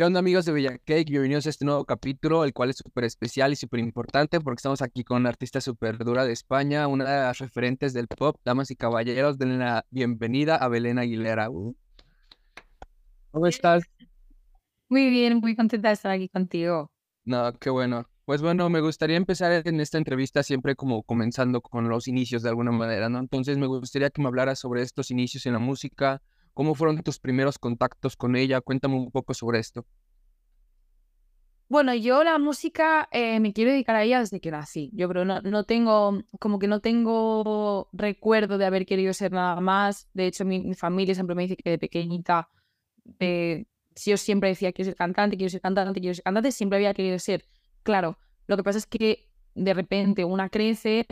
¿Qué onda amigos de Bella Cake? Bienvenidos a este nuevo capítulo, el cual es súper especial y súper importante porque estamos aquí con una artista súper dura de España, una de las referentes del pop, damas y caballeros, denle la bienvenida a Belén Aguilera. ¿Cómo estás? Muy bien, muy contenta de estar aquí contigo. No, qué bueno. Pues bueno, me gustaría empezar en esta entrevista siempre como comenzando con los inicios de alguna manera, ¿no? Entonces me gustaría que me hablaras sobre estos inicios en la música, ¿Cómo fueron tus primeros contactos con ella? Cuéntame un poco sobre esto. Bueno, yo la música eh, me quiero dedicar a ella desde que nací. Yo creo, no, no tengo, como que no tengo recuerdo de haber querido ser nada más. De hecho, mi, familia siempre me dice que de pequeñita, eh, yo siempre decía quiero ser cantante, quiero ser cantante, quiero ser cantante, siempre había querido ser. Claro, lo que pasa es que de repente una crece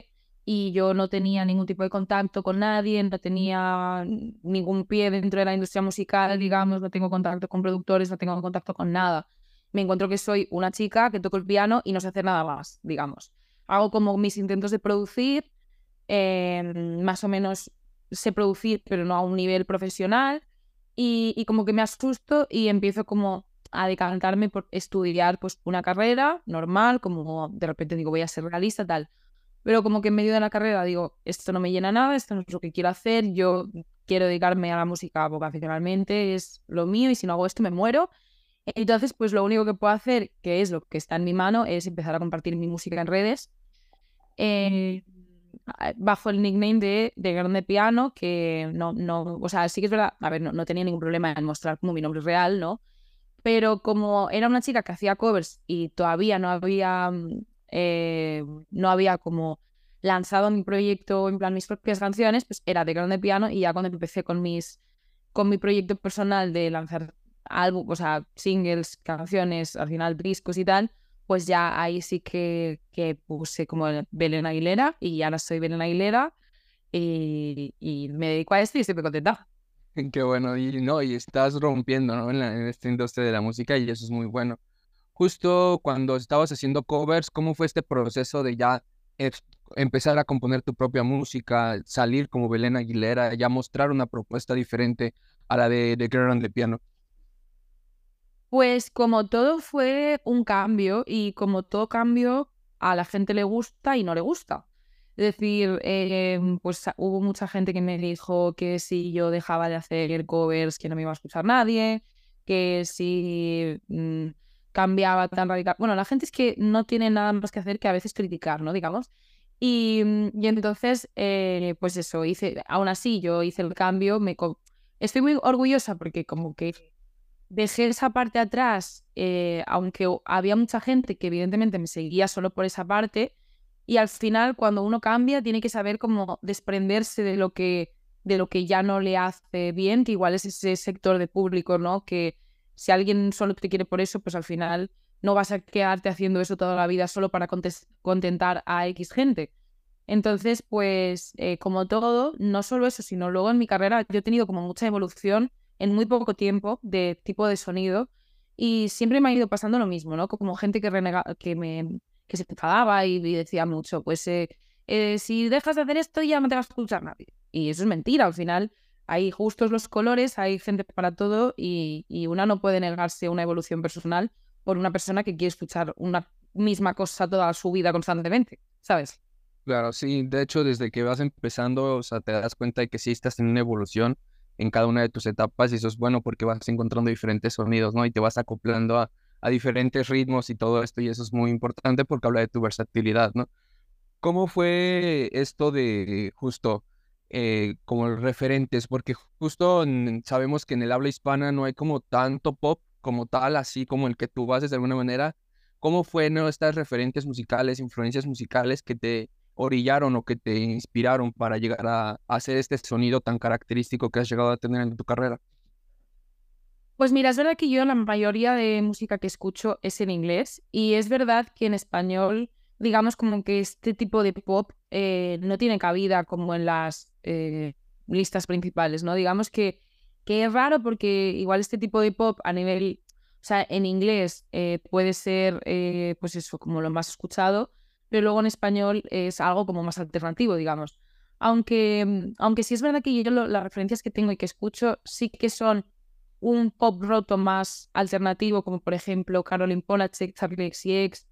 y yo no tenía ningún tipo de contacto con nadie, no tenía ningún pie dentro de la industria musical, digamos, no tengo contacto con productores, no tengo contacto con nada. Me encuentro que soy una chica que toco el piano y no sé hacer nada más, digamos. Hago como mis intentos de producir, em, más o menos sé producir, pero no a un nivel profesional, y, y como que me asusto y empiezo como a decantarme por estudiar pues una carrera normal, como de repente digo voy a ser realista, tal pero como que en medio de la carrera digo, esto no me llena nada, esto no es lo que quiero hacer, yo quiero dedicarme a la música vocacionalmente, es lo mío y si no hago esto me muero. Entonces, pues lo único que puedo hacer, que es lo que está en mi mano, es empezar a compartir mi música en redes. Eh, bajo el nickname de, de Grande Piano, que no, no, o sea, sí que es verdad, a ver, no, no tenía ningún problema en mostrar como mi nombre real, ¿no? Pero como era una chica que hacía covers y todavía no había mm, eh, no había como lanzado mi proyecto, en plan mis propias canciones, pues era de grande piano y ya cuando empecé con mis con mi proyecto personal de lanzar álbum, o sea, singles, canciones, al final discos y tal, pues ya ahí sí que, que puse como Belén Aguilera y ahora soy Belén Aguilera y, y me dedico a esto y estoy muy contenta. Qué bueno, y no, y estás rompiendo ¿no? en, en esta industria de la música y eso es muy bueno justo cuando estabas haciendo covers, ¿cómo fue este proceso de ya empezar a componer tu propia música, salir como Belén Aguilera, ya mostrar una propuesta diferente a la de, de Girl the Piano? Pues como todo fue un cambio y como todo cambio a la gente le gusta y no le gusta. Es decir, em, pues hubo mucha gente que me dijo que si yo dejaba de hacer covers que no me iba a escuchar nadie, que si mm, cambiaba tan radical. Bueno, la gente es que no tiene nada más que hacer que a veces criticar, ¿no? Digamos. Y, y entonces, eh, pues eso, hice, aún así yo hice el cambio, me estoy muy orgullosa porque como que dejé esa parte atrás, eh, aunque había mucha gente que evidentemente me seguía solo por esa parte, y al final cuando uno cambia tiene que saber cómo desprenderse de lo que de lo que ya no le hace bien, que igual es ese sector de público, ¿no? Que, si alguien solo te quiere por eso, pues al final no vas a quedarte haciendo eso toda la vida solo para contentar a X gente. Entonces, pues eh, como todo, no solo eso, sino luego en mi carrera yo he tenido como mucha evolución en muy poco tiempo de tipo de sonido y siempre me ha ido pasando lo mismo, ¿no? Como gente que, renega que, me, que se enfadaba y, decía mucho, pues eh, eh, si dejas de hacer esto ya no te vas a escuchar nadie. Y eso es mentira, al final hay justos los colores, hay gente para todo y, una no puede negarse una evolución personal por una persona que quiere escuchar una misma cosa toda su vida constantemente, ¿sabes? Claro, sí, de hecho desde que vas empezando, o sea, te das cuenta de que sí estás en una evolución en cada una de tus etapas y eso es bueno porque vas encontrando diferentes sonidos, ¿no? Y te vas acoplando a, a diferentes ritmos y todo esto y eso es muy importante porque habla de tu versatilidad, ¿no? ¿Cómo fue esto de justo eh, como referentes, porque justo sabemos que en el habla hispana no hay como tanto pop como tal, así como el que tú haces de alguna manera. ¿Cómo fueron estas referentes musicales, influencias musicales que te orillaron o que te inspiraron para llegar a, hacer este sonido tan característico que has llegado a tener en tu carrera? Pues mira, es verdad que yo la mayoría de música que escucho es en inglés y es verdad que en español, digamos como que este tipo de pop eh, no tiene cabida como en las eh, listas principales, ¿no? Digamos que, que es raro porque igual este tipo de pop a nivel, o sea, en inglés eh, puede ser, pues eso, como lo más escuchado, pero luego en español es algo como más alternativo, digamos. Aunque, aunque sí es verdad que yo las referencias que tengo y que escucho sí que son un pop roto más alternativo, como por ejemplo Caroline Polachek, Charlie XCX,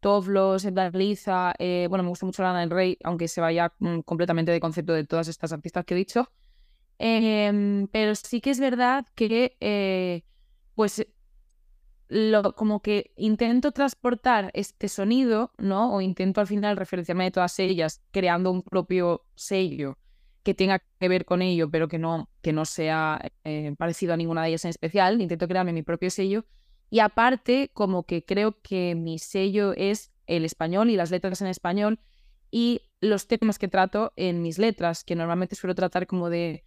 Tovlos, Edgar Liza, eh, bueno, me gusta mucho Lana del Rey, aunque se vaya mm, completamente de concepto de todas estas artistas que he dicho. Em, pero sí que es verdad que, eh, pues, lo, como que intento transportar este sonido, ¿no? O intento al final referenciarme de todas ellas, creando un propio sello que tenga que ver con ello, pero que no, que no sea eh, parecido a ninguna de ellas en especial. Intento crearme mi propio sello. Y aparte, como que creo que mi sello es el español y las letras en español y los temas que trato en mis letras, que normalmente suelo tratar como de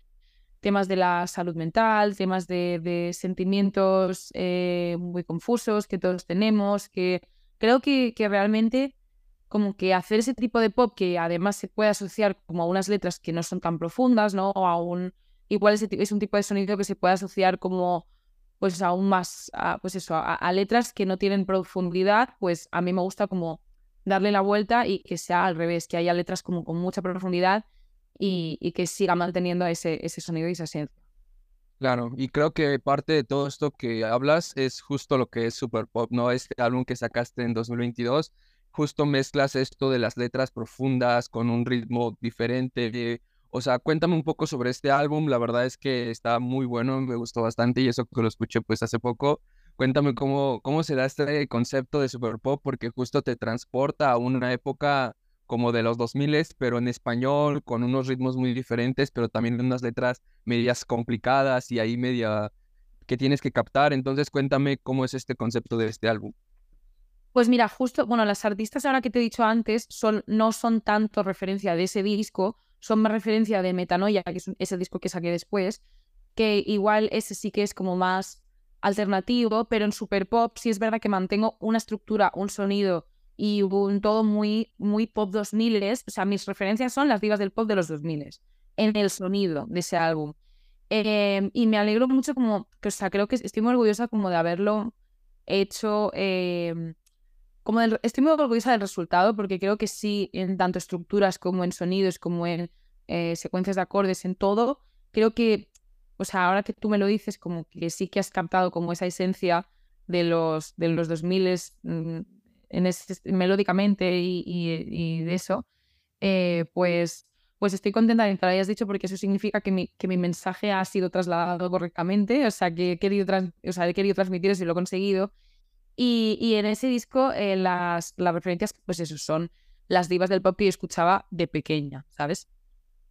temas de la salud mental, temas de, sentimientos eh, muy confusos que todos tenemos, que creo que, realmente como que hacer ese tipo de pop que además se puede asociar como a unas letras que no son tan profundas, ¿no? O a un, igual es, es un tipo de sonido que se puede asociar como pues aún más, a, pues eso, a, letras que no tienen profundidad, pues a mí me gusta como darle la vuelta y que sea al revés, que haya letras como con mucha profundidad y, que siga manteniendo ese, ese sonido y esa esencia. Claro, y creo que parte de todo esto que hablas es justo lo que es Super Pop, ¿no? Este álbum que sacaste en 2022, justo mezclas esto de las letras profundas con un ritmo diferente. O sea, cuéntame un poco sobre este álbum, la verdad es que está muy bueno, me gustó bastante y eso que lo escuché pues hace poco. Cuéntame cómo, cómo se da este concepto de Super Pop, porque justo te transporta a una época como de los 2000, pero en español, con unos ritmos muy diferentes, pero también unas letras medias complicadas y ahí media que tienes que captar. Entonces cuéntame cómo es este concepto de este álbum. Pues mira, justo, bueno, las artistas ahora que te he dicho antes son, no son tanto referencia de ese disco, son más referencia de Metanoia, que es ese disco que saqué después, que igual ese sí que es como más alternativo, pero en Super Pop sí es verdad que mantengo una estructura, un sonido y un todo muy, muy pop 2000 O sea, mis referencias son las divas del pop de los 2000 en el sonido de ese álbum. Em, y me alegro mucho como, o sea, creo que estoy muy orgullosa como de haberlo hecho, em, como estoy muy orgullosa del resultado porque creo que sí, en tanto estructuras como en sonidos, como en eh, secuencias de acordes, en todo, creo que, o sea, ahora que tú me lo dices, como que sí que has captado como esa esencia de los, de los 2000 en melódicamente y, de eso, eh, pues, pues estoy contenta de que lo hayas dicho porque eso significa que mi, que mi mensaje ha sido trasladado correctamente, o sea, que he querido, o sea, he querido transmitir eso y lo he conseguido. Y, en ese disco eh, las, las referencias, pues son las divas del pop que yo escuchaba de pequeña, ¿sabes?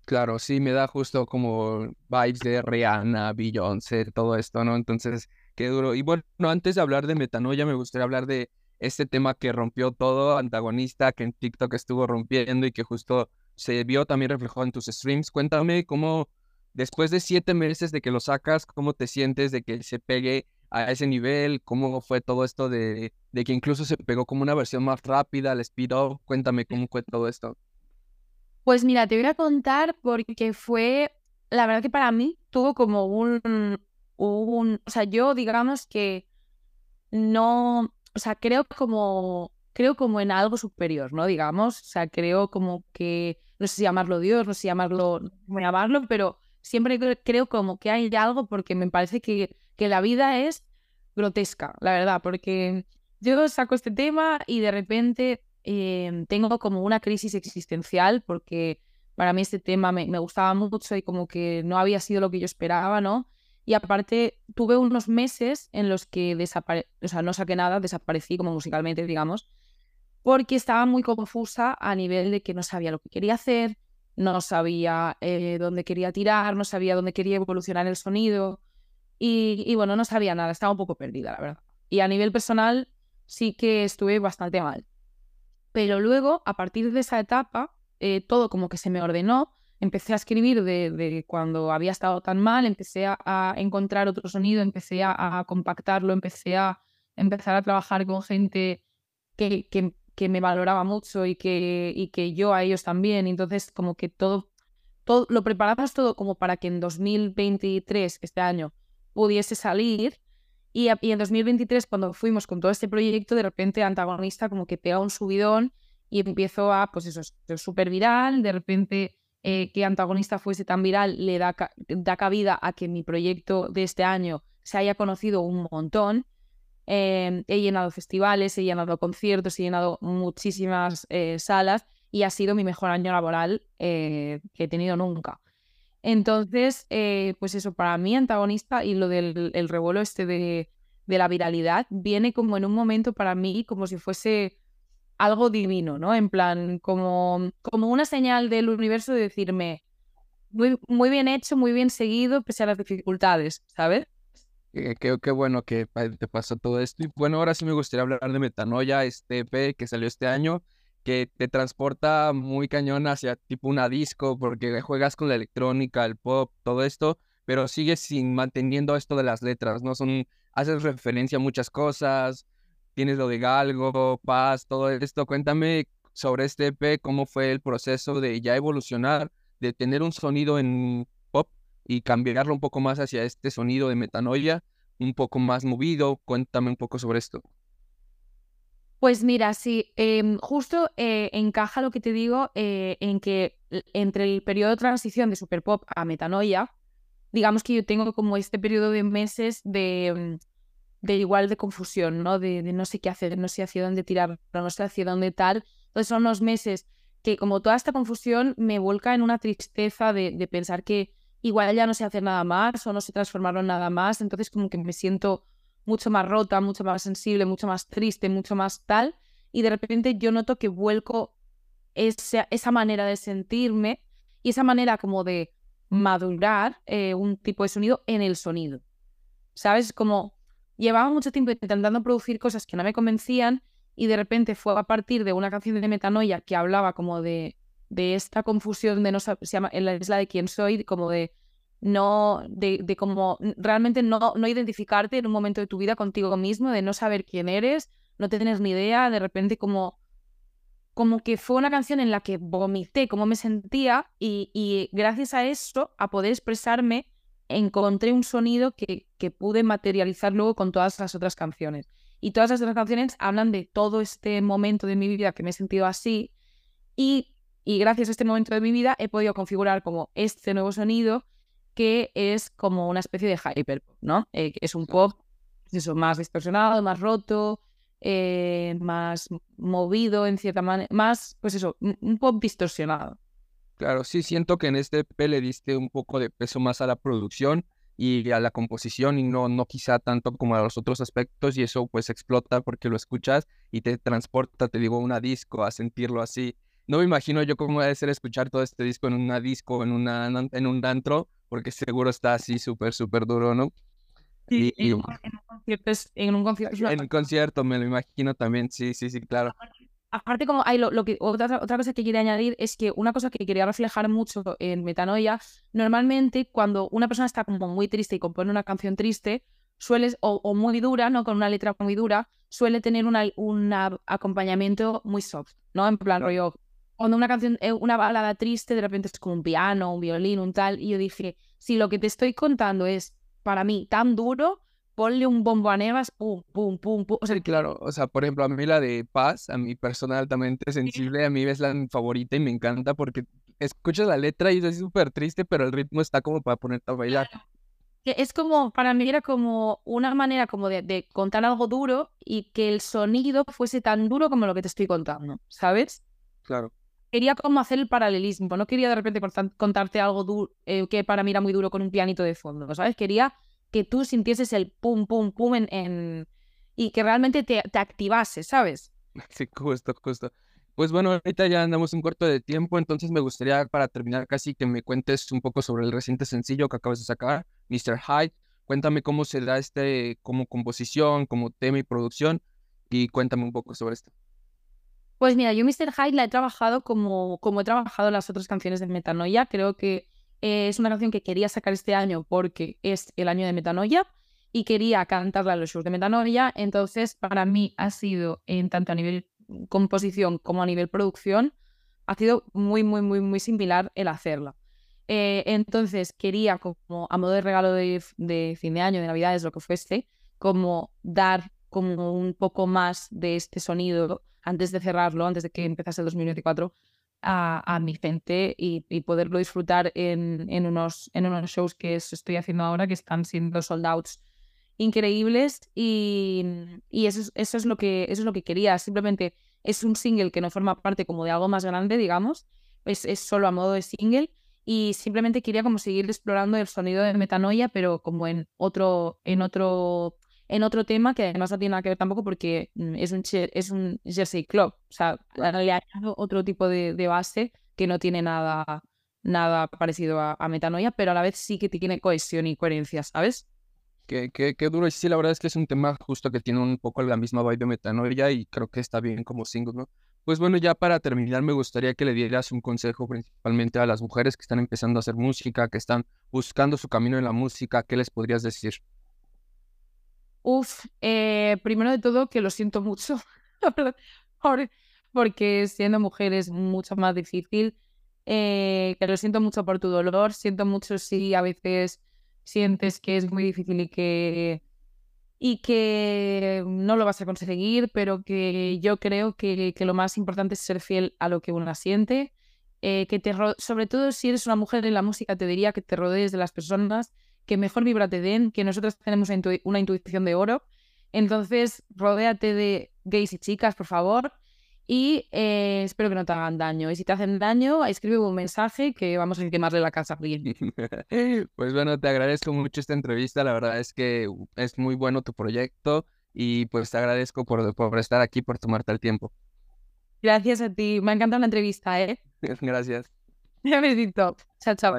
Claro, sí, me da justo como vibes de Rihanna, Beyoncé, todo esto, ¿no? Entonces, qué duro. Y bueno, antes de hablar de metanoia, me gustaría hablar de este tema que rompió todo, antagonista, que en TikTok estuvo rompiendo y que justo se vio también reflejado en tus streams. Cuéntame cómo, después de siete meses de que lo sacas, cómo te sientes de que se pegue a ese nivel, cómo fue todo esto de, de que incluso se pegó como una versión más rápida, el speed up. Cuéntame cómo fue todo esto. Pues mira, te voy a contar porque fue, la verdad que para mí tuvo como un, un, o sea, yo digamos que no, o sea, creo como, creo como en algo superior, ¿no? Digamos, o sea, creo como que, no sé si llamarlo Dios, no sé si llamarlo, cómo llamarlo, pero siempre creo como que hay algo porque me parece que, que la vida es grotesca, la verdad, porque yo saco este tema y de repente em, tengo como una crisis existencial porque para mí este tema me, gustaba mucho y como que no había sido lo que yo esperaba, ¿no? Y aparte, tuve unos meses en los que desaparecí, o sea, no saqué nada, desaparecí como musicalmente, digamos, porque estaba muy confusa a nivel de que no sabía lo que quería hacer, no sabía eh, dónde quería tirar, no sabía dónde quería evolucionar el sonido y, bueno, no sabía nada, estaba un poco perdida, la verdad. Y a nivel personal sí que estuve bastante mal. Pero luego, a partir de esa etapa, eh, todo como que se me ordenó empecé a escribir de, cuando había estado tan mal, empecé a, encontrar otro sonido, empecé a, compactarlo, empecé a empezar a trabajar con gente que, que, me valoraba mucho y que, y que yo a ellos también. Entonces, como que todo, todo, lo preparabas todo como para que en 2023, este año, pudiese salir. Y, y en 2023, cuando fuimos con todo este proyecto, de repente antagonista como que pega un subidón y empiezo a, pues eso, es súper viral, de repente eh, que antagonista fuese tan viral le da, da cabida a que mi proyecto de este año se haya conocido un montón. Em, he llenado festivales, he llenado conciertos, he llenado muchísimas eh, salas y ha sido mi mejor año laboral eh, que he tenido nunca. Entonces, eh, pues eso, para mí antagonista y lo del el revuelo este de, de, la viralidad viene como en un momento para mí como si fuese algo divino, ¿no? En plan, como, como una señal del universo de decirme, muy, muy bien hecho, muy bien seguido, pese a las dificultades, ¿sabes? Qué, bueno que te pasó todo esto. Y bueno, ahora sí me gustaría hablar de Metanoia, este EP que salió este año, que te transporta muy cañón hacia tipo una disco, porque juegas con la electrónica, el pop, todo esto, pero sigues sin manteniendo esto de las letras, ¿no? Son, haces referencia a muchas cosas, tienes lo de Galgo, Paz, todo esto. Cuéntame sobre este EP, cómo fue el proceso de ya evolucionar, de tener un sonido en y cambiarlo un poco más hacia este sonido de metanoia, un poco más movido. Cuéntame un poco sobre esto. Pues mira, sí, em, justo eh, encaja lo que te digo eh, en que entre el periodo de transición de super pop a metanoia, digamos que yo tengo como este periodo de meses de, de igual de confusión, ¿no? De, no sé qué hacer, no sé hacia dónde tirar, no sé hacia dónde tal. Entonces son unos meses que como toda esta confusión me vuelca en una tristeza de, de pensar que igual ya no sé hacer nada más o no sé transformarlo en nada más, entonces como que me siento mucho más rota, mucho más sensible, mucho más triste, mucho más tal, y de repente yo noto que vuelco esa, esa manera de sentirme y esa manera como de madurar eh, un tipo de sonido en el sonido. ¿Sabes? Como llevaba mucho tiempo intentando producir cosas que no me convencían y de repente fue a partir de una canción de Metanoia que hablaba como de de esta confusión de no se llama isla de quién soy, como de no, de, de como realmente no, no identificarte en un momento de tu vida contigo mismo, de no saber quién eres, no tener ni idea, de repente como, como que fue una canción en la que vomité cómo me sentía y, y gracias a eso, a poder expresarme, encontré un sonido que, que pude materializar luego con todas las otras canciones. Y todas las otras canciones hablan de todo este momento de mi vida que me he sentido así y y gracias a este momento de mi vida he podido configurar como este nuevo sonido que es como una especie de hyperpop, ¿no? Eh, es un pop pues eso, más distorsionado, más roto, eh, más movido en cierta manera, más, pues eso, un pop distorsionado. Claro, sí, siento que en este EP le diste un poco de peso más a la producción y a la composición y no, no quizá tanto como a los otros aspectos y eso pues explota porque lo escuchas y te transporta, te digo, una disco a sentirlo así no me imagino yo cómo debe ser escuchar todo este disco en una disco, en, una, en un antro, porque seguro está así súper, súper duro, ¿no? Sí, y, en, un concierto, en un concierto. En un concierto me lo imagino también, sí, sí, sí, claro. Aparte, como hay lo, lo que otra, otra cosa que quería añadir es que una cosa que quería reflejar mucho en Metanoia, normalmente cuando una persona está como muy triste y compone una canción triste, suele, o, muy dura, ¿no? Con una letra muy dura, suele tener un una acompañamiento muy soft, ¿no? En plan rollo cuando una canción, eh, una balada triste, de repente es como un piano, un violín, un tal, y yo dije, si lo que te estoy contando es para mí tan duro, ponle un bombo a nevas, pum, pum, pum, pum. O sea, claro, o sea, por ejemplo, a mí la de Paz, a mi persona altamente sensible, a mí es la favorita y me encanta porque escuchas la letra y es súper triste, pero el ritmo está como para ponerte a bailar. Es como, para mí era como una manera como de, de, contar algo duro y que el sonido fuese tan duro como lo que te estoy contando, ¿sabes? Claro quería como hacer el paralelismo, no quería de repente contarte algo duro, eh, que para mí era muy duro con un pianito de fondo, ¿sabes? Quería que tú sintieses el pum, pum, pum en, y que realmente te, te activase, ¿sabes? Sí, justo, justo. Pues bueno, ahorita ya andamos un corto de tiempo, entonces me gustaría para terminar casi que me cuentes un poco sobre el reciente sencillo que acabas de sacar, Mr. Hyde. Cuéntame cómo se da este como composición, como tema y producción y cuéntame un poco sobre esto. Pues mira, yo Mr. Hyde la he trabajado como, como he trabajado las otras canciones de Metanoia. Creo que es una canción que quería sacar este año porque es el año de Metanoia y quería cantarla en los shows de Metanoia. Entonces, para mí ha sido, en tanto a nivel composición como a nivel producción, ha sido muy, muy, muy, muy similar el hacerla. Eh, entonces, quería, como a modo de regalo de, de fin de año, de Navidades, lo que fuese, como dar como un poco más de este sonido antes de cerrarlo, antes de que empezase el 2024, a, a mi gente y, y, poderlo disfrutar en, en, unos, en unos shows que estoy haciendo ahora, que están siendo sold outs increíbles y, y eso, es, eso, es lo que, eso es lo que quería. Simplemente es un single que no forma parte como de algo más grande, digamos. Es, es solo a modo de single y simplemente quería como seguir explorando el sonido de metanoia, pero como en otro, en otro, en otro tema que además no tiene nada que ver tampoco porque mm, es un, es un Jersey Club. O sea, le añado otro tipo de, de, base que no tiene nada, nada parecido a, a, metanoia, pero a la vez sí que tiene cohesión y coherencia, ¿sabes? Qué, qué, qué duro. Y sí, la verdad es que es un tema justo que tiene un poco la misma vibe de metanoia y creo que está bien como single, ¿no? Pues bueno, ya para terminar, me gustaría que le dieras un consejo principalmente a las mujeres que están empezando a hacer música, que están buscando su camino en la música. ¿Qué les podrías decir? Uf, eh, primero de todo que lo siento mucho, porque siendo mujer es mucho más difícil. Eh, que lo siento mucho por tu dolor, siento mucho si a veces sientes que es muy difícil y que y que no lo vas a conseguir, pero que yo creo que, que lo más importante es ser fiel a lo que uno siente. Eh, que te sobre todo si eres una mujer en la música, te diría que te rodees de las personas que mejor vibra te den, que nosotros tenemos una intuición de oro. Entonces, rodéate de gays y chicas, por favor, y eh, espero que no te hagan daño. Y si te hacen daño, escribe un mensaje que vamos a quemarle la casa bien. pues bueno, te agradezco mucho esta entrevista. La verdad es que es muy bueno tu proyecto y pues te agradezco por, por estar aquí, por tomarte el tiempo. Gracias a ti. Me ha encantado la entrevista, ¿eh? Gracias. Un besito. Chao, chao.